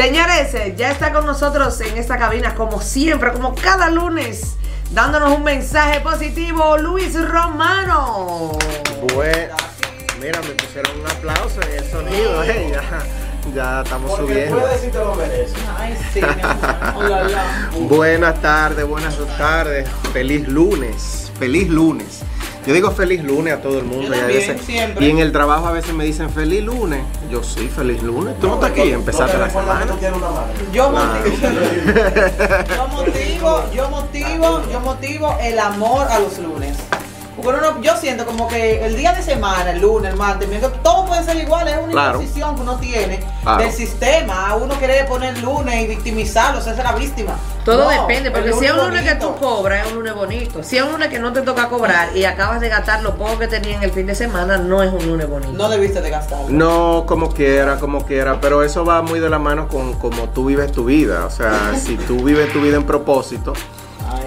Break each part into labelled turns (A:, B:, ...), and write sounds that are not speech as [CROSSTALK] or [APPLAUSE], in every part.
A: Señores, ya está con nosotros en esta cabina, como siempre, como cada lunes, dándonos un mensaje positivo, Luis Romano.
B: Bueno, mira, me pusieron un aplauso en el sonido, eh, ya, ya estamos subiendo.
C: Puedes decir te lo mereces.
D: Ay, sí, [LAUGHS] mi amor. Hola, hola.
B: Buenas tardes, buenas tardes, feliz lunes, feliz lunes. Yo digo feliz lunes a todo el mundo.
D: Yo
B: y, a
D: también,
B: veces-
D: siempre.
B: y en el trabajo a veces me dicen feliz lunes. Yo sí, feliz lunes. Tú no estás aquí, empezaste la semana.
D: Yo motivo, yo motivo, yo motivo, yo motivo el amor a los lunes. Porque uno, yo siento como que el día de semana, el lunes, el martes, el miércoles, todo puede ser igual, es una
B: Claro.
D: imposición que uno tiene
B: Claro.
D: del sistema. Uno quiere poner lunes y victimizarlo, o sea, ser la víctima.
A: Todo
D: No,
A: depende, porque si es un lunes que tú cobras, es un lunes bonito. Si es un lunes que no te toca cobrar y acabas de gastar lo poco que tenías en el fin de semana, no es un lunes bonito.
D: No debiste de gastarlo.
B: No, como quiera, como quiera, pero eso va muy de la mano con cómo tú vives tu vida. O sea, si tú vives tu vida en propósito,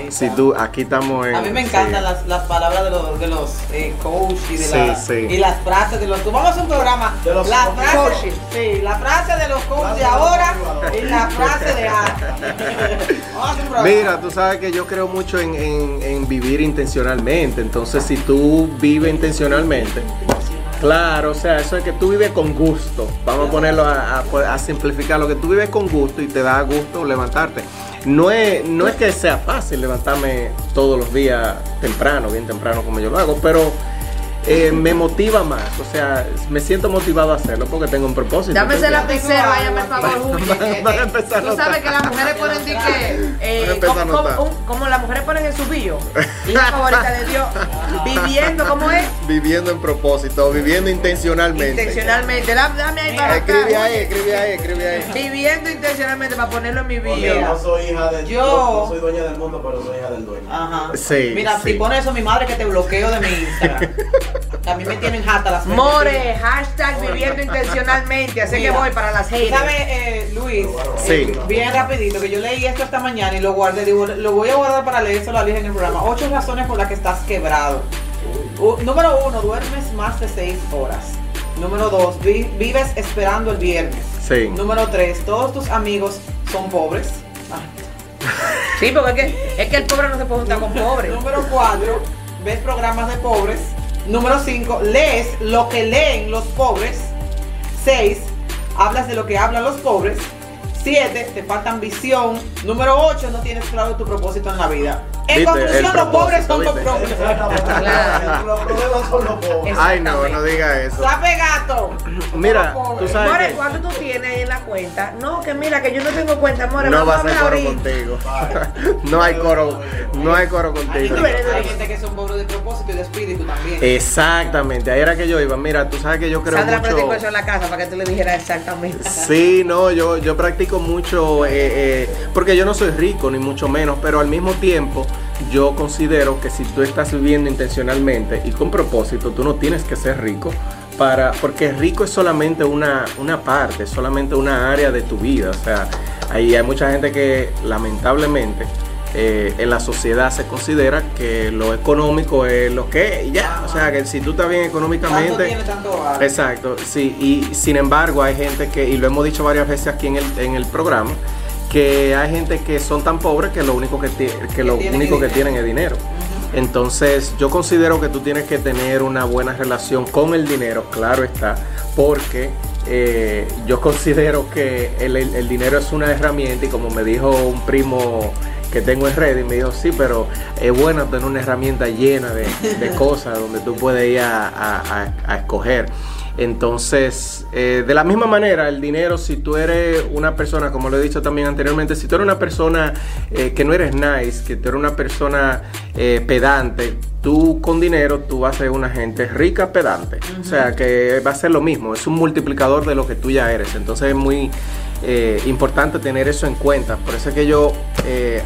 B: Si tú, aquí estamos en...
D: A mí me encantan
B: sí.
D: las, las palabras de los, de los eh, coach y de
B: Sí,
D: la-
B: sí.
D: y las frases de los Vamos a un programa.
C: De los
D: la
C: coaches.
D: sí, la frase de los coaches de ahora y la frase de antes. Vamos a hacer un programa. [LAUGHS] [LAUGHS]
B: Mira, tú sabes que yo creo mucho en, en- en vivir intencionalmente. Entonces, si tú vives intencionalmente, claro, o sea, eso es que tú vives con gusto. Vamos a ponerlo a, a- a simplificar lo que tú vives con gusto y te da gusto levantarte. No es, no es que sea fácil levantarme todos los días temprano, bien temprano como yo lo hago, pero eh, me motiva más. O sea, me siento motivado a hacerlo porque tengo un propósito.
A: Dame ese
B: ¿entiendes?
A: lapicero, váyame por favor, Julio.
B: Van- van a empezar a
A: Tú sabes que las mujeres ponen que, eh, como,
B: notar.
A: como- un- como las mujeres ponen en su bio, hija favorita de Dios, viviendo, ¿cómo es?
B: Viviendo en propósito, viviendo intencionalmente.
A: Intencionalmente. Da- Dame ahí para acá.
B: Escribe ahí, escribe ahí, escribe ahí.
A: Viviendo intencionalmente para ponerlo en mi
C: Porque
A: bio.
C: no soy hija del
D: Yo-
C: no, no soy dueña del mundo, pero soy hija del dueño.
D: Ajá.
B: Sí,
D: Mira,
B: sí.
D: si pones eso, mi madre que te bloqueo de mi Instagram. [LAUGHS] A mí me tienen jata las
A: More, hashtag viviendo intencionalmente. Así que voy para las haters.
D: ¿Sabes, eh, Luis?
B: Sí.
D: Eh, bien rapidito, que yo leí esto esta mañana y lo guardé. Digo, lo voy a guardar para leérselo a Luis en el programa. Ocho razones por las que estás quebrado. U- número uno, duermes más de seis horas. Número dos, vi- vives esperando el viernes.
B: Sí.
D: Número tres, todos tus amigos son pobres. Ah.
A: Sí, porque es que, es que el pobre no se puede juntar con [LAUGHS] pobre.
D: Número cuatro, ves programas de pobres. Número cinco, lees lo que leen los pobres. Seis, hablas de lo que hablan los pobres. Siete, te falta ambición. Número ocho, no tienes claro tu propósito en la vida. En
B: Viste,
D: conclusión,
B: el
D: los pobres son los pobres.
C: Los problemas son los pobres.
B: Ay, no, no diga eso.
D: Sabe gato.
B: Mira, tú sabes
A: More,
B: que
A: ¿cuánto tú tienes ahí en la cuenta? No, que mira, que yo no tengo cuenta, More.
B: no va a
A: hablar
B: coro contigo. [LAUGHS] No hay coro, no hay coro contigo.
D: gente, que, hay gente que son pobres de propósito y de espíritu también.
B: Exactamente, ahí era que yo iba. Mira, tú sabes que yo creo
A: Sandra
B: mucho.
A: practicó eso en la casa para que tú le dijeras exactamente.
B: Sí, no, yo, yo practico mucho, eh, eh, porque yo no soy rico, ni mucho menos, pero al mismo tiempo yo considero que si tú estás viviendo intencionalmente y con propósito, tú no tienes que ser rico, para, porque rico es solamente una, una parte, solamente una área de tu vida. O sea, ahí hay mucha gente que lamentablemente eh, en la sociedad se considera que lo económico es lo que ya. O sea, que si tú estás bien económicamente...
D: tiene, tanto vale.
B: Exacto, sí, y sin embargo hay gente que, y lo hemos dicho varias veces aquí en el, en el programa, que hay gente que son tan pobres que lo único que, que, lo
D: tienen
B: único
D: es
B: que
D: dinero.
B: tienen es dinero. Entonces yo considero que tú tienes que tener una buena relación con el dinero, claro está, porque eh, yo considero que el, el- el dinero es una herramienta y como me dijo un primo que tengo en red y me dijo, sí, pero es bueno tener una herramienta llena de, de [LAUGHS] cosas donde tú puedes ir a, a- a- a escoger. Entonces, eh, de la misma manera, el dinero, si tú eres una persona, como lo he dicho también anteriormente, si tú eres una persona eh, que no eres nice, que tú eres una persona eh, pedante, tú con dinero tú vas a ser una gente rica pedante. O sea, que va a ser lo mismo, es un multiplicador de lo que tú ya eres. Entonces es muy importante tener eso en cuenta. Por eso es que yo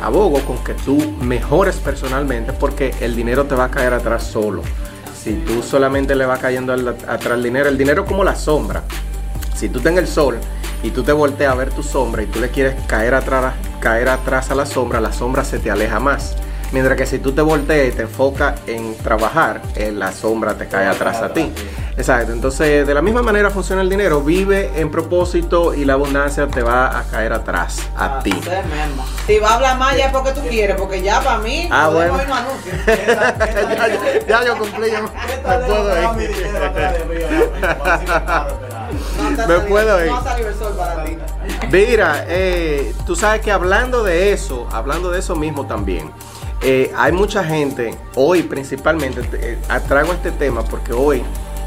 B: abogo con que tú mejores personalmente porque el dinero te va a caer atrás solo. Si tú solamente le vas cayendo atrás el dinero, el dinero es como la sombra. Si tú en el sol y tú te volteas a ver tu sombra y tú le quieres caer atrás, caer atrás a la sombra, la sombra se te aleja más. Mientras que si tú te volteas y te enfocas en trabajar, eh, la sombra te cae atrás a ti. Exacto. Entonces, de la misma manera funciona el dinero. Vive en propósito y la abundancia te va a caer atrás a ti.
D: Si va a hablar más ya es porque tú quieres, porque ya para mí,
B: Ah,
D: podemos
B: bueno.
D: irnos a anuncios.
B: ya, yo- ya yo cumplí. yo me puedo ir.
D: No
B: Me puedo ir.
D: No.
B: Mira, eh, tú sabes que hablando de eso, hablando de eso mismo también, eh, hay mucha gente, hoy principalmente, te- eh, traigo este tema porque hoy,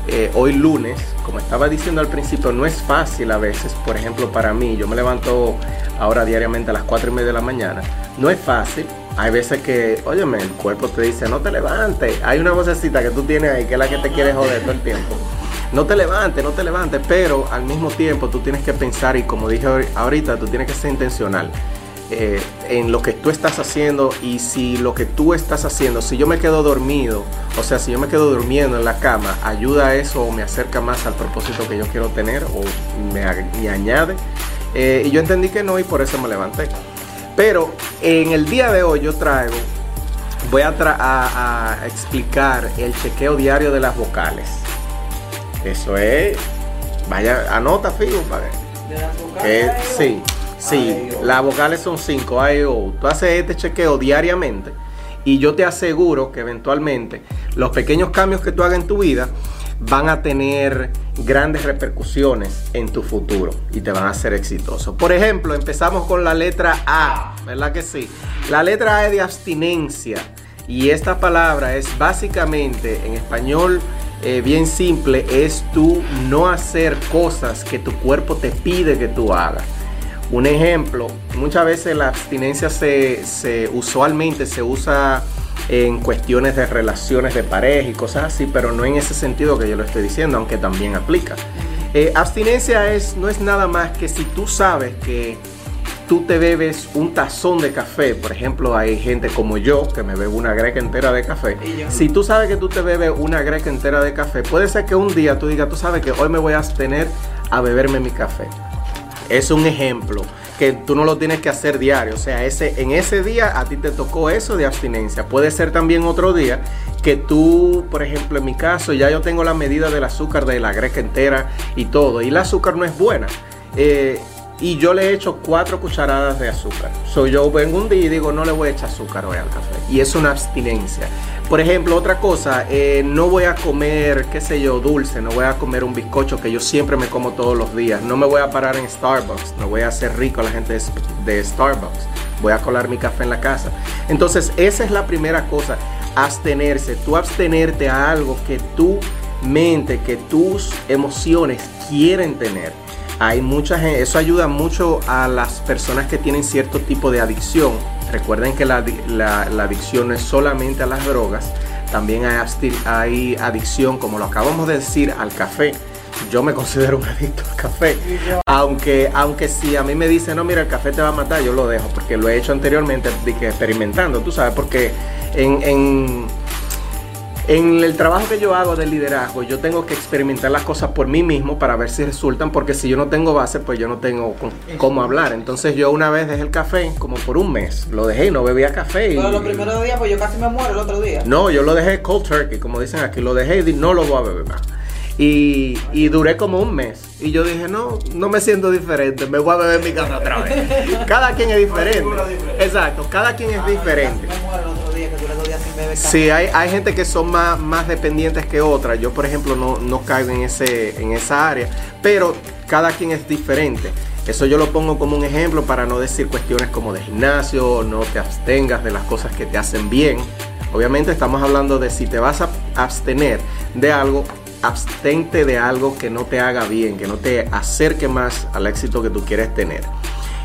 B: eh, hoy lunes, como estaba diciendo al principio, no es fácil a veces, por ejemplo, para mí, yo me levanto ahora diariamente a las 4 y media de la mañana, no es fácil. Hay veces que, óyeme, el cuerpo te dice, no te levantes. Hay una vocecita que tú tienes ahí que es la que te quiere joder todo el tiempo. No te levantes, no te levantes, pero al mismo tiempo tú tienes que pensar y como dije ahor- ahorita, tú tienes que ser intencional eh, en lo que tú estás haciendo y si lo que tú estás haciendo, si yo me quedo dormido, o sea, si yo me quedo durmiendo en la cama, ayuda a eso o me acerca más al propósito que yo quiero tener o me, añade. Eh, y yo entendí que no y por eso me levanté. Pero en el día de hoy yo traigo, voy a, tra- a- a explicar el chequeo diario de las vocales. Eso es, vaya, anota, fijo, para
D: De
B: eh,
D: ay,
B: sí, sí, las vocales son 5 A, E, O. Tú haces este chequeo diariamente y yo te aseguro que eventualmente los pequeños cambios que tú hagas en tu vida van a tener grandes repercusiones en tu futuro y te van a hacer exitoso. Por ejemplo, empezamos con la letra A, ¿verdad que sí? La letra A es de abstinencia y esta palabra es básicamente en español eh, bien simple, es tú no hacer cosas que tu cuerpo te pide que tú hagas. Un ejemplo, muchas veces la abstinencia se, se- usualmente se usa en cuestiones de relaciones de pareja y cosas así, pero no en ese sentido que yo lo estoy diciendo, aunque también aplica. Eh, abstinencia es, no es nada más que si tú sabes que tú te bebes un tazón de café, por ejemplo, hay gente como yo que me bebo una greca entera de café. Si tú sabes que tú te bebes una greca entera de café, puede ser que un día tú digas, tú sabes que hoy me voy a abstener a beberme mi café. Es un ejemplo que tú no lo tienes que hacer diario. O sea, ese, en ese día a ti te tocó eso de abstinencia. Puede ser también otro día que tú, por ejemplo, en mi caso, ya yo tengo la medida del azúcar de la greca entera y todo. Y el azúcar no es buena. Eh, y yo le echo cuatro cucharadas de azúcar. So yo vengo un día y digo, no le voy a echar azúcar hoy al café. Y es una abstinencia. Por ejemplo, otra cosa, eh, no voy a comer, qué sé yo, dulce, no voy a comer un bizcocho que yo siempre me como todos los días. No me voy a parar en Starbucks, no voy a hacer rico a la gente de, Starbucks. Voy a colar mi café en la casa. Entonces, esa es la primera cosa, abstenerse. Tú abstenerte a algo que tu mente, que tus emociones quieren tener. Hay mucha gente, eso ayuda mucho a las personas que tienen cierto tipo de adicción. Recuerden que la, la- adicción no es solamente a las drogas, también hay, hay adicción, como lo acabamos de decir, al café. Yo me considero un [LAUGHS] adicto al café. Aunque, aunque si a mí me dicen, no, mira, el café te va a matar, yo lo dejo, porque lo he hecho anteriormente, experimentando, tú sabes, porque en, en el trabajo que yo hago de liderazgo, yo tengo que experimentar las cosas por mí mismo para ver si resultan, porque si yo no tengo base, pues yo no tengo con- cómo hablar. Entonces yo una vez dejé el café, como por un mes, lo dejé y no bebía café. y-
D: Pero los primeros días, pues yo casi me muero el otro día.
B: no, yo lo dejé cold turkey, como dicen aquí, lo dejé y no lo voy a beber más. Y, y duré como un mes. Y yo dije, no, no me siento diferente, me voy a beber mi café otra vez. [LAUGHS] Cada quien es diferente. Exacto, cada quien es
D: Ah,
B: diferente. Sí, hay, hay gente que son más, más dependientes que otras. Yo, por ejemplo, no, no caigo en, ese, en esa área. Pero cada quien es diferente. Eso yo lo pongo como un ejemplo para no decir cuestiones como de gimnasio, no te abstengas de las cosas que te hacen bien. Obviamente estamos hablando de si te vas a abstener de algo, abstente de algo que no te haga bien, que no te acerque más al éxito que tú quieres tener.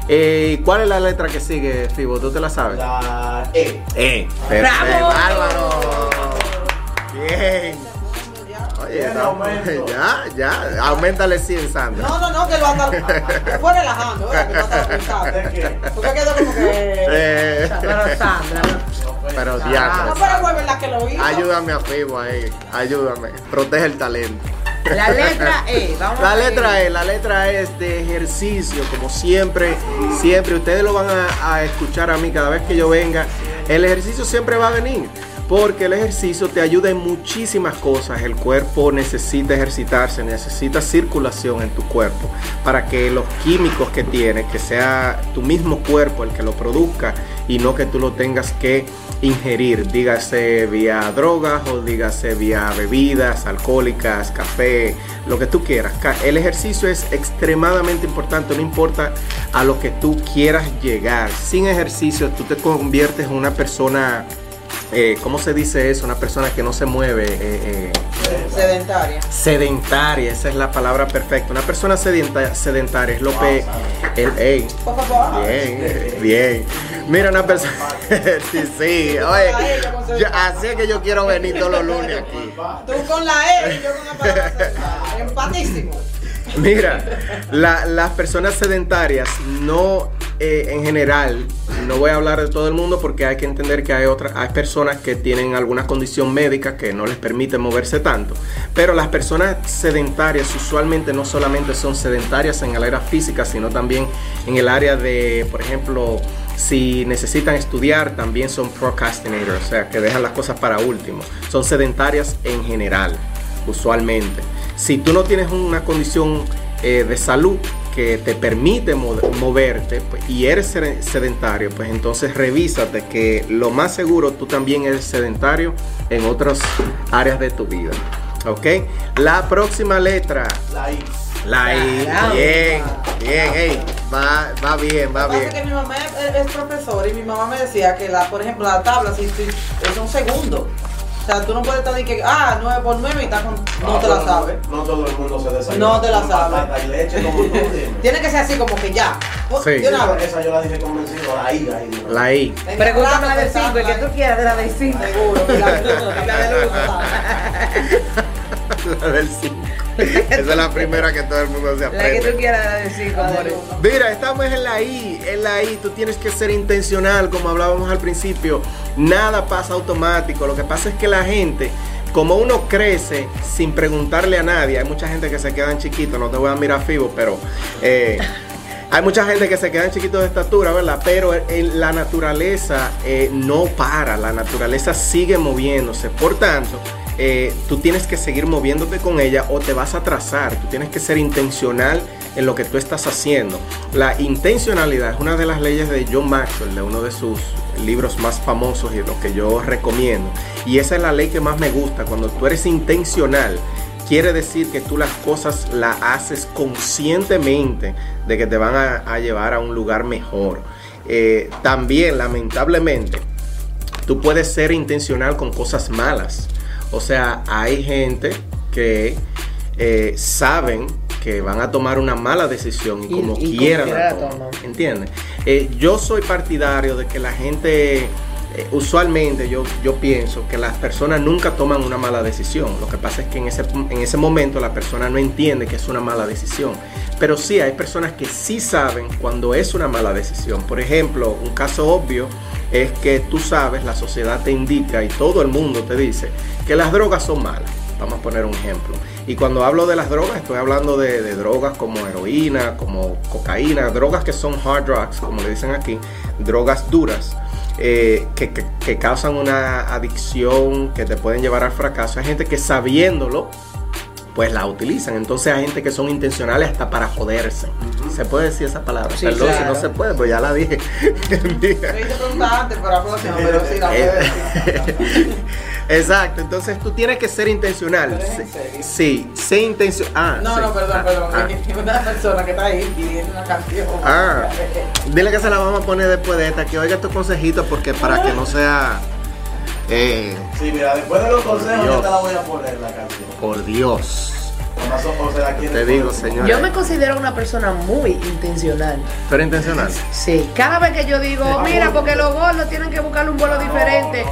B: Eh, ¿Cuál es la letra que sigue, Fibo? ¿Tú te la sabes?
C: La E.
B: Eh, perfecto,
A: ¡Bravo!
B: bárbaro. Bien. Oye,
C: Bien,
B: estamos-
C: aumento. [LAUGHS]
B: ya, ya, aumentale 100, Sandra.
D: No, no, no, que lo anda. fue relajando, ¿verdad? Que lo anda [LAUGHS] pensando.
C: ¿De qué?
D: Porque quedó como que.
B: Eh,
A: Pero Sandra,
B: pero
D: No,
B: diablo,
D: pero fue verdad que lo hizo.
B: ayúdame a Fibo ahí, ayúdame, protege el talento.
A: La letra E. Vamos
B: La
A: a
B: letra E, la letra E es de ejercicio, como siempre, siempre, ustedes lo van a, a escuchar a mí cada vez que yo venga, el ejercicio siempre va a venir, porque el ejercicio te ayuda en muchísimas cosas, el cuerpo necesita ejercitarse, necesita circulación en tu cuerpo, para que los químicos que tienes, que sea tu mismo cuerpo el que lo produzca y no que tú lo tengas que ingerir, dígase vía drogas o dígase vía bebidas alcohólicas, café, lo que tú quieras. El ejercicio es extremadamente importante, no importa a lo que tú quieras llegar. Sin ejercicio tú te conviertes en una persona, eh, ¿cómo se dice eso? Una persona que no se mueve. eh, eh,
D: Sedentaria.
B: sedentaria, esa es la palabra perfecta. Una persona sedenta- sedentaria es lo que... El, ey,
D: Por favor.
B: Bien, bien. Mira una persona. [LAUGHS] sí, sí. Oye, yo- así es que yo quiero venir todos los lunes aquí.
D: Tú con la E y yo con la palabra. Empatísimo.
B: Mira, la- las personas sedentarias no, eh, en general, no voy a hablar de todo el mundo porque hay que entender que hay otras, hay personas que tienen alguna condición médica que no les permite moverse tanto. Pero las personas sedentarias usualmente no solamente son sedentarias en el área física, sino también en el área de, por ejemplo, si necesitan estudiar, también son procrastinators, o sea, que dejan las cosas para último. Son sedentarias en general, usualmente. Si tú no tienes una condición eh, de salud que te permite mo- moverte pues, y eres sed- sedentario, pues entonces revísate que lo más seguro tú también eres sedentario en otras áreas de tu vida. ¿Ok? La próxima letra,
C: La I.
B: la I. Bien, bien, ey, va, va bien, va
D: Lo que pasa es que
B: bien.
D: mi mamá es, es profesora y mi mamá me decía que, la, por ejemplo, la tabla si, si- es un segundo. O sea, tú no puedes estar de que, ah, 9 por 9 y estás con, no te la sabes.
C: No todo el mundo se desayuna.
D: No te la sabe.
C: Leche como tú. [LAUGHS]
D: Tiene que ser así como que ya.
B: Sí.
D: De una
C: Esa, yo la dije convencido, la I, ahí. ¿no?
B: La I.
A: Pregúntame la de 5, el que tú quieras de la de 5.
D: Seguro. Y la la de luz, ¿sabes?
B: La del 5. [LAUGHS] [LAUGHS] Esa es la primera que todo el mundo se
A: La que
B: aprende.
A: tú quieras de la de 5,
D: La de
A: amores.
D: luz.
B: Mira, estamos en la I, en la I, tú tienes que ser intencional, como hablábamos al principio. Nada pasa automático. Lo que pasa es que la gente, como uno crece sin preguntarle a nadie, hay mucha gente que se quedan chiquitos, no te voy a mirar fibo, pero eh, [LAUGHS] hay mucha gente que se quedan chiquitos de estatura, ¿verdad? Pero en la naturaleza eh, no para, la naturaleza sigue moviéndose. Por tanto, eh, tú tienes que seguir moviéndote con ella o te vas a atrasar. Tú tienes que ser intencional en lo que tú estás haciendo. La intencionalidad es una de las leyes de John Maxwell, de uno de sus libros más famosos y lo que yo recomiendo. Y esa es la ley que más me gusta. Cuando tú eres intencional, quiere decir que tú las cosas las haces conscientemente de que te van a, a llevar a un lugar mejor. Eh, también, lamentablemente, tú puedes ser intencional con cosas malas. O sea, hay gente que eh, saben que van a tomar una mala decisión y,
A: Y-
B: como
A: y como
B: quieran
A: quiera
B: la toman. ¿Entiendes? Eh, yo soy partidario de que la gente, eh, usualmente yo, yo pienso que las personas nunca toman una mala decisión. Lo que pasa es que en ese, en ese momento la persona no entiende que es una mala decisión. Pero sí hay personas que sí saben cuando es una mala decisión. Por ejemplo, un caso obvio es que tú sabes, la sociedad te indica y todo el mundo te dice que las drogas son malas. Vamos a poner un ejemplo. Y cuando hablo de las drogas, estoy hablando de, de drogas como heroína, como cocaína, drogas que son hard drugs, como le dicen aquí, drogas duras, eh, que, que- que causan una adicción, que te pueden llevar al fracaso. Hay gente que sabiéndolo, pues la utilizan. Entonces hay gente que son intencionales hasta para joderse. ¿Se puede decir esa palabra?
A: Sí,
B: Perdón si no se puede, pues ya la dije.
D: Yo hice antes, pero la próxima, pero sí la puedo [LAUGHS] decir.
B: Exacto, entonces tú tienes que ser intencional.
D: ¿Pero es en serio?
B: Sí, sé intencional. Ah,
D: No,
B: sí.
D: no, perdón,
B: Ah,
D: perdón.
B: ah.
D: que Una persona que está ahí pidiendo una canción.
B: Ah, dile que se la vamos a poner después de esta, que oiga estos consejitos porque para que no sea Eh,
C: Sí, mira, después de los consejos yo te la voy a poner la canción.
B: por Dios.
C: O-
B: Te digo, señor.
A: Yo me considero una persona muy intencional.
B: ¿Pero intencional?
A: Sí, cada vez que yo digo, mira, porque los gordos tienen que buscarle un vuelo diferente,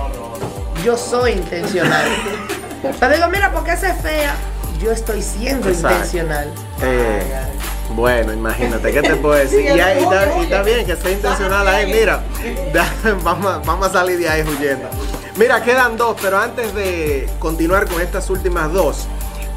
A: yo soy intencional. [LAUGHS] Pero digo, mira, porque esa es fea, yo estoy siendo
B: Exacto.
A: intencional.
B: Eh, bueno, imagínate, ¿qué te puedo decir? [LAUGHS] Y, ahí está, y está bien que sea intencional ahí, mira, [LAUGHS] da- vamos, a- vamos a salir de ahí huyendo. Mira, quedan dos, pero antes de continuar con estas últimas dos,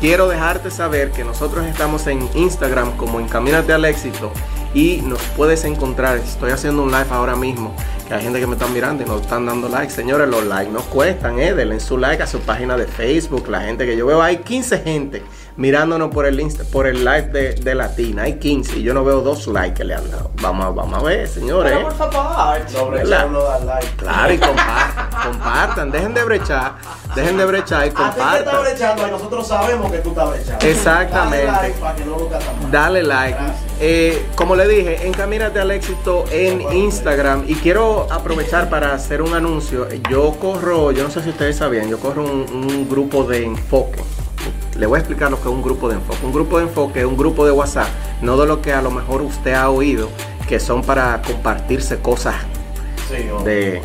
B: quiero dejarte saber que nosotros estamos en Instagram como Encamínate al Éxito y nos puedes encontrar. Estoy haciendo un live ahora mismo, que hay gente que me está mirando y nos están dando like. Señores, los likes no cuestan, eh. Denle su like a su página de Facebook. La gente que yo veo, hay 15 gente mirándonos por el Insta, por el live de, de Latina. Hay 15 y yo no veo dos likes que le han dado. Vamos, a- vamos a ver, señores.
D: Pero por favor.
B: ¿Verdad?
C: eso no da like.
B: Claro, y compartan, [LAUGHS] compartan, dejen de brechar, dejen de brechar y
C: A ti que está
B: compartan.
C: brechando y nosotros sabemos que tú estás brechando.
B: Exactamente.
C: Dale like para que no tan mal.
B: Dale like.
C: Gracias.
B: Eh, como le dije, encamínate al éxito en Instagram. Y quiero aprovechar para hacer un anuncio. Yo corro, yo no sé si ustedes sabían, yo corro un, un grupo de enfoque. Le voy a explicar lo que es un grupo de enfoque. Un grupo de enfoque es un grupo de WhatsApp, no de lo que a lo mejor usted ha oído, que son para compartirse cosas
C: Sí,
B: de,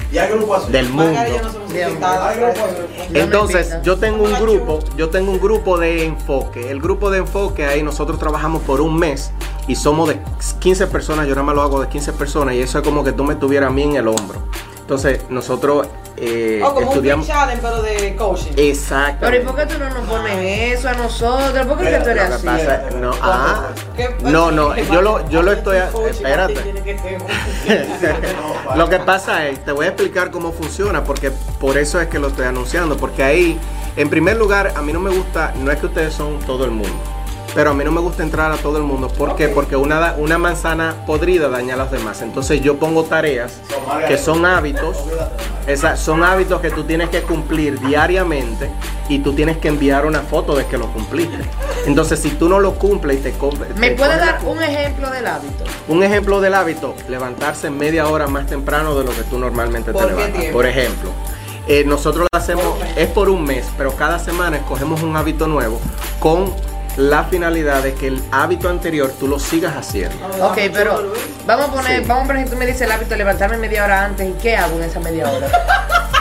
B: del mundo. Entonces, yo tengo un grupo, yo tengo un grupo de enfoque. El grupo de enfoque ahí nosotros trabajamos por un mes y somos de 15 personas, yo nada más lo hago de 15 personas y eso es como que tú me tuvieras a mí en el hombro. Entonces, nosotros eh,
D: O como
B: estudiamos
D: un challenge, pero de coaching.
B: Exacto.
A: Pero ¿y por qué tú no nos pones eso a nosotros? ¿Por qué que tú eres
B: Lo
A: así?
B: que pasa- no, ah,
D: ¿Qué-
B: no, no,
D: qué
B: yo lo, yo lo estoy, espérate.
D: tiene que ser- [LAUGHS]
B: Lo que pasa es, te voy a explicar cómo funciona, porque por eso es que lo estoy anunciando, porque ahí, en primer lugar, a mí no me gusta, no es que ustedes son todo el mundo, pero a mí no me gusta entrar a todo el mundo, ¿por qué? Porque una, una manzana podrida daña a las demás, entonces yo pongo tareas que son hábitos, esa- son hábitos que tú tienes que cumplir diariamente y tú tienes que enviar una foto de que lo cumpliste. Entonces, si tú no lo cumples y te compres...
A: ¿Me puedes dar un ejemplo del hábito?
B: Un ejemplo del hábito, levantarse media hora más temprano de lo que tú normalmente te
D: ¿Por qué
B: levantas.
D: tiempo?
B: Por ejemplo, eh, nosotros lo hacemos, es por un mes, pero cada semana escogemos un hábito nuevo con la finalidad de que el hábito anterior tú lo sigas haciendo.
A: Ok, pero vamos a poner,
B: Sí.
A: vamos a poner, tú me dices el hábito de levantarme media hora antes y ¿qué hago en esa media hora?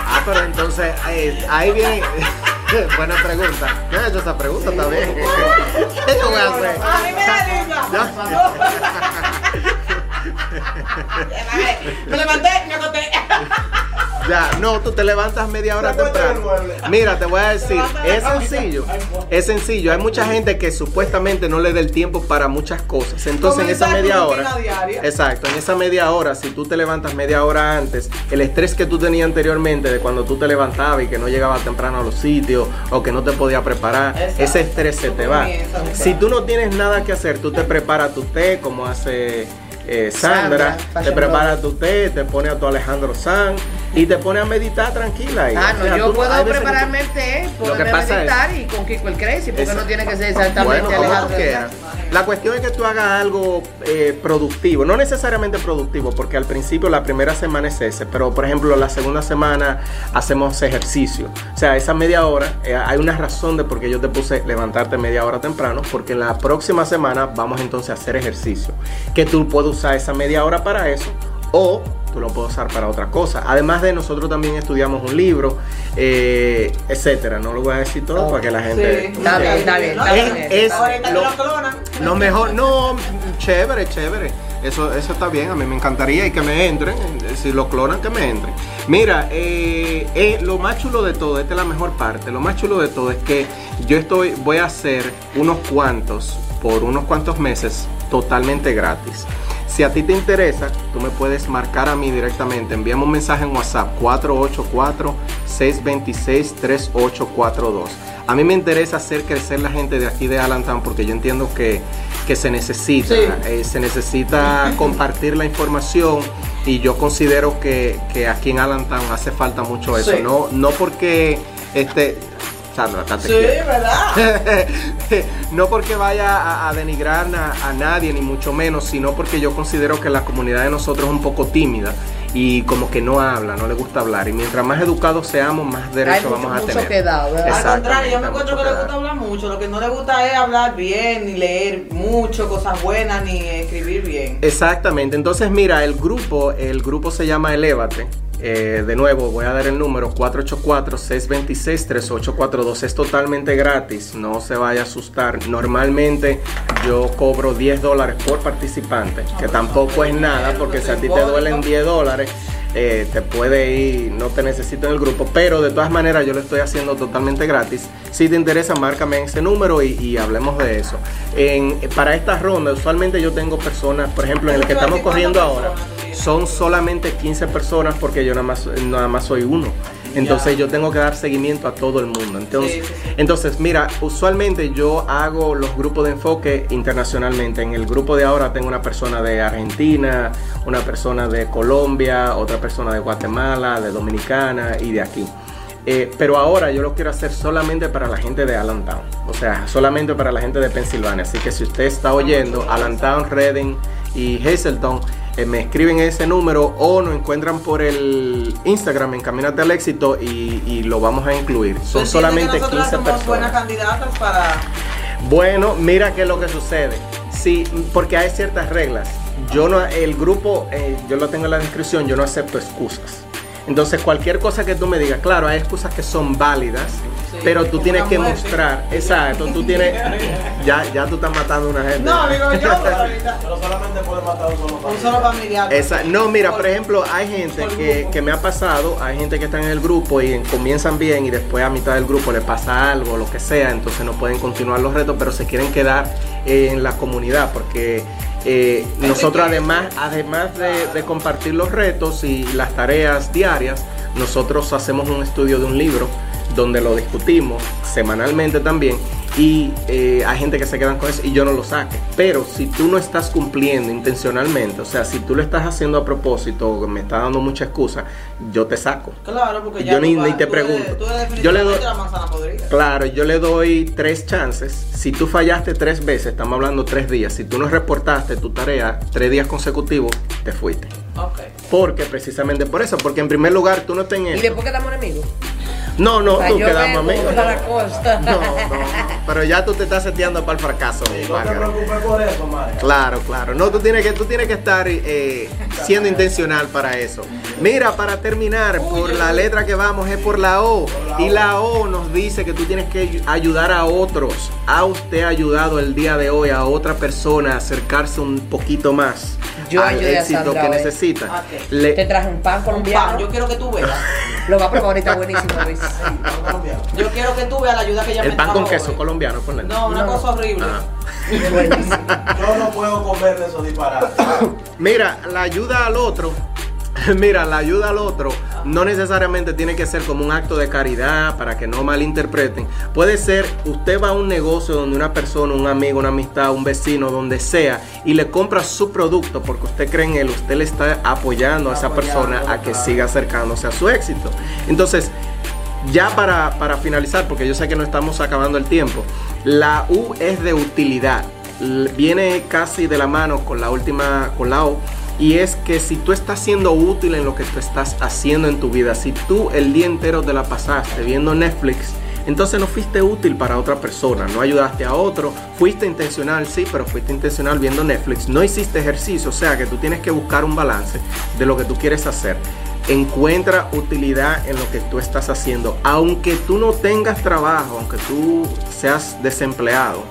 B: Ah, pero entonces eh, ahí viene... [LAUGHS] Buena pregunta. No he hecho esa pregunta también. ¿Qué yo voy a hacer?
D: A mí me da. [LAUGHS] Me levanté, me acosté.
B: Ya, no, tú te levantas media hora temprano. Mira, te voy a decir, es sencillo, es sencillo. Hay mucha gente que supuestamente no le da el tiempo para muchas cosas. Entonces en esa media hora, exacto, en esa media hora, si tú te levantas media hora antes, el estrés que tú tenías anteriormente de cuando tú te levantabas y que no llegabas temprano a los sitios o que no te podías preparar,
D: Exacto.
B: ese estrés se te va. Si tú no tienes nada que hacer, tú te preparas tu té como hace eh, Sandra,
A: Sandra,
B: te preparas tu té, te pone a tu Alejandro San y te pone a meditar tranquila. ahí.
A: Ah,
B: O
A: no,
B: sea,
A: yo
B: tú-
A: puedo prepararme el té,
B: es-
A: meditar y con Kiko el Crazy, porque no tiene que ser exactamente
B: Bueno,
A: Alejandro.
B: La cuestión es que tú hagas algo eh, productivo, no necesariamente productivo, porque al principio la primera semana es ese, pero por ejemplo la segunda semana hacemos ejercicio. O sea, esa media hora, eh, hay una razón de por qué yo te puse levantarte media hora temprano, porque en la próxima semana vamos entonces a hacer ejercicio. Que tú puedes usar esa media hora para eso o tú lo puedes usar para otra cosa. Además de nosotros también estudiamos un libro, eh, etcétera. No lo voy a decir todo para que la gente...
D: Sí.
A: Está bien, está bien, está
B: Es-
A: bien.
B: es- lo-
D: lo
B: mejor, no, chévere, chévere. Eso, eso está bien, a mí me encantaría y que me entren. eh, Si lo clonan, que me entren. Mira, eh, eh, lo más chulo de todo, esta es la mejor parte. Lo más chulo de todo es que yo estoy, voy a hacer unos cuantos, por unos cuantos meses, totalmente gratis. Si a ti te interesa, tú me puedes marcar a mí directamente. Envíame un mensaje en WhatsApp 484-626-3842. A mí me interesa hacer crecer la gente de aquí de Allentown porque yo entiendo que, que se necesita.
D: Sí.
B: eh, se necesita [LAUGHS] compartir la información y yo considero que, que aquí en Allentown hace falta mucho eso.
D: Sí.
B: No, no porque este. Sandra,
D: Sí. ¿verdad? [LAUGHS]
B: no porque vaya a, a denigrar a, a nadie, ni mucho menos, sino porque yo considero que la comunidad de nosotros es un poco tímida y como que no habla, no le gusta hablar. Y mientras más educados seamos, más
A: Hay
B: derecho
A: mucho,
B: vamos a
A: mucho
B: tener.
A: quedado, ¿verdad?
D: Al
B: Exactamente,
D: contrario, yo me encuentro
B: mucho
D: que le
B: que
D: gusta hablar mucho. Lo que no le gusta es hablar bien, ni leer mucho, cosas buenas, ni escribir bien.
B: Exactamente. Entonces, mira, el grupo, el grupo se llama Elévate. Eh, de nuevo, voy a dar el número 484-626-3842. Es totalmente gratis, no se vaya a asustar. Normalmente yo cobro 10 dólares por participante, que tampoco es nada, porque si a ti te duelen 10 dólares, eh, te puede ir, no te necesito en el grupo, pero de todas maneras yo lo estoy haciendo totalmente gratis. Si te interesa, márcame ese número y, hablemos de eso. Para esta ronda, usualmente yo tengo personas, por ejemplo, en el que estamos corriendo ahora, son solamente 15 personas porque yo nada más, nada más soy uno. Entonces yo tengo que dar seguimiento a todo el mundo. Entonces,
D: Sí, sí, sí.
B: entonces, mira, usualmente yo hago los grupos de enfoque internacionalmente. En el grupo de ahora tengo una persona de Argentina, una persona de Colombia, otra persona de Guatemala, de Dominicana y de aquí. Eh, pero ahora yo lo quiero hacer solamente para la gente de Allentown. O sea, solamente para la gente de Pensilvania. Así que si usted está oyendo Allentown, Reading y Hazleton, eh, me escriben ese número o nos encuentran por el Instagram en Caminate al Éxito y, y lo vamos a incluir.
D: ¿Tú
B: Son
D: entiendes
B: solamente
D: que nosotras
B: 15
D: somos buenas
B: personas.
D: candidatas para...
B: Bueno, mira qué es lo que sucede. Sí, porque hay ciertas reglas. Yo no, el grupo, eh, yo lo tengo en la descripción, yo no acepto excusas. Entonces, cualquier cosa que tú me digas, claro, hay excusas que son válidas, pero tú tienes que
D: muerte.
B: mostrar, exacto, tú tienes, ya, ya tú estás matando a una gente.
D: No, digo yo, pero [LAUGHS] ahorita...
C: Pero solamente puede matar un solo
D: Un
C: familiar.
D: solo familiar.
B: Esa- no, mira, por
D: Por-
B: ejemplo, hay gente que, que me ha pasado, hay gente que está en el grupo y comienzan bien y después a mitad del grupo le pasa algo, lo que sea, entonces no pueden continuar los retos, pero se quieren quedar en la comunidad porque eh, nosotros además, además de, de compartir los retos y las tareas diarias, nosotros hacemos un estudio de un libro donde lo discutimos semanalmente también y eh, hay gente que se quedan con eso y yo no lo saque. Pero si tú no estás cumpliendo intencionalmente, o sea, si tú lo estás haciendo a propósito o me estás dando mucha excusa, yo te saco.
D: Claro, porque ya
B: Yo ni-
D: vas-
B: ni te
D: tú eres-
B: pregunto.
D: tú eres
B: Yo le doy-
D: definitivamente la manzana podrida.
B: Claro, yo le doy tres chances. Si tú fallaste tres veces, estamos hablando tres días. Si tú no reportaste tu tarea tres días consecutivos, te fuiste.
D: Ok.
B: Porque precisamente por eso, porque en primer lugar tú no estás en
A: Y después quedamos enemigos.
B: No, no, tú
A: la cosa.
B: No, no, no. Pero ya tú te estás seteando para el fracaso.
C: Y no te preocupes por eso, María.
B: Claro, claro. No, tú tienes que, tú tienes que estar eh, siendo intencional para eso. Mira, para terminar, por la letra que vamos es por la O. Y la O nos dice que tú tienes que ayudar a otros. ¿Ha usted ayudado el día de hoy a otra persona a acercarse un poquito más
A: Yo
B: al
A: ayudé a
B: éxito
A: Sandra
B: que
A: hoy.
B: necesita?
D: ¿A qué?
B: Le-
A: Te traje un pan
D: Un
A: colombiano.
D: pan, yo quiero que tú veas. [LAUGHS]
A: Lo va a probar ahorita buenísimo, Luis.
D: Yo quiero que tú veas la ayuda que ella
B: el
D: me
B: pan con queso
D: hoy.
B: colombiano, ponle.
D: No, una
A: No.
D: cosa horrible.
B: Ah. [LAUGHS]
A: Buenísimo.
C: Yo no puedo comer de esos disparates.
B: Mira, la ayuda al otro, [LAUGHS] mira, la ayuda al otro no necesariamente tiene que ser como un acto de caridad para que no malinterpreten. Puede ser, usted va a un negocio donde una persona, un amigo, una amistad, un vecino, donde sea, y le compra su producto porque usted cree en él, usted le está apoyando a esa persona a que siga acercándose a su éxito. Entonces, ya para, para finalizar, porque yo sé que no estamos acabando el tiempo, la U es de utilidad. Viene casi de la mano con la última, con la O. Y es que si tú estás siendo útil en lo que tú estás haciendo en tu vida, si tú el día entero te la pasaste viendo Netflix, entonces no fuiste útil para otra persona, no ayudaste a otro, fuiste intencional, sí, pero fuiste intencional viendo Netflix, no hiciste ejercicio, o sea que tú tienes que buscar un balance de lo que tú quieres hacer. Encuentra utilidad en lo que tú estás haciendo, aunque tú no tengas trabajo, aunque tú seas desempleado.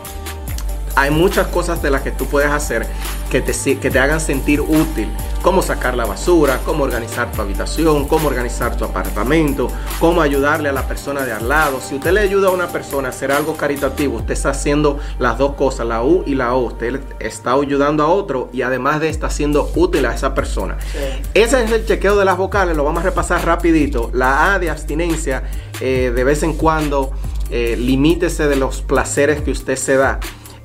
B: Hay muchas cosas de las que tú puedes hacer que te, que te hagan sentir útil. Cómo sacar la basura, cómo organizar tu habitación, cómo organizar tu apartamento, cómo ayudarle a la persona de al lado. Si usted le ayuda a una persona a hacer algo caritativo, usted está haciendo las dos cosas, la U y la O. Usted está ayudando a otro y además de está siendo útil a esa persona. Ese es el chequeo de las vocales, lo vamos a repasar rapidito. La A de abstinencia, eh, de vez en cuando, eh, limítese de los placeres que usted se da.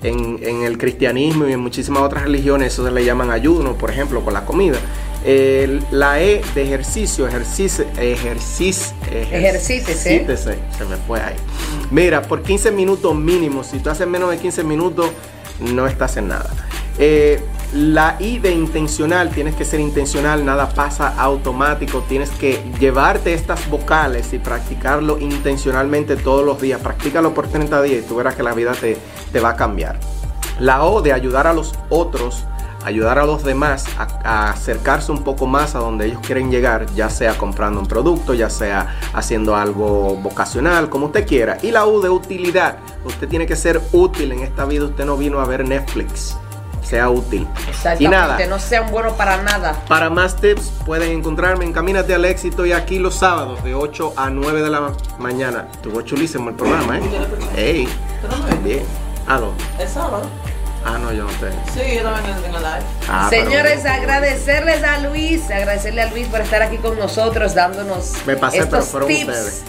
B: En, en el cristianismo y en muchísimas otras religiones eso se le llaman ayuno, por ejemplo, con la comida. El- la E de ejercicio, ejercicio, ejercicio,
A: Ejercítese.
B: ejercítese, se me fue ahí. Mira, por 15 minutos mínimo, si tú haces menos de 15 minutos, no estás en nada. Eh, La I de intencional, tienes que ser intencional, nada pasa automático, tienes que llevarte estas vocales y practicarlo intencionalmente todos los días. Practícalo por 30 días y tú verás que la vida te, te va a cambiar. La O de ayudar a los otros, ayudar a los demás a, a acercarse un poco más a donde ellos quieren llegar, ya sea comprando un producto, ya sea haciendo algo vocacional, como usted quiera. Y la U de utilidad, usted tiene que ser útil en esta vida, usted no vino a ver Netflix, sea útil.
A: Exactamente,
B: Y nada,
A: no sean buenos para nada.
B: para más tips pueden encontrarme en Camínate al Éxito y aquí los sábados de 8 a 9 de la mañana. Tuvo chulísimo el programa, ¿eh? ¡Ey! Bien. Ah, no.
D: Es sábado.
B: Ah, no, yo no sé.
D: Sí, yo también tengo live.
B: Ah, pero-
A: Señores, agradecerles a Luis, agradecerle a Luis por estar aquí con nosotros, dándonos
B: Me pasé, pero
A: estos
B: fueron
A: tips
B: ustedes.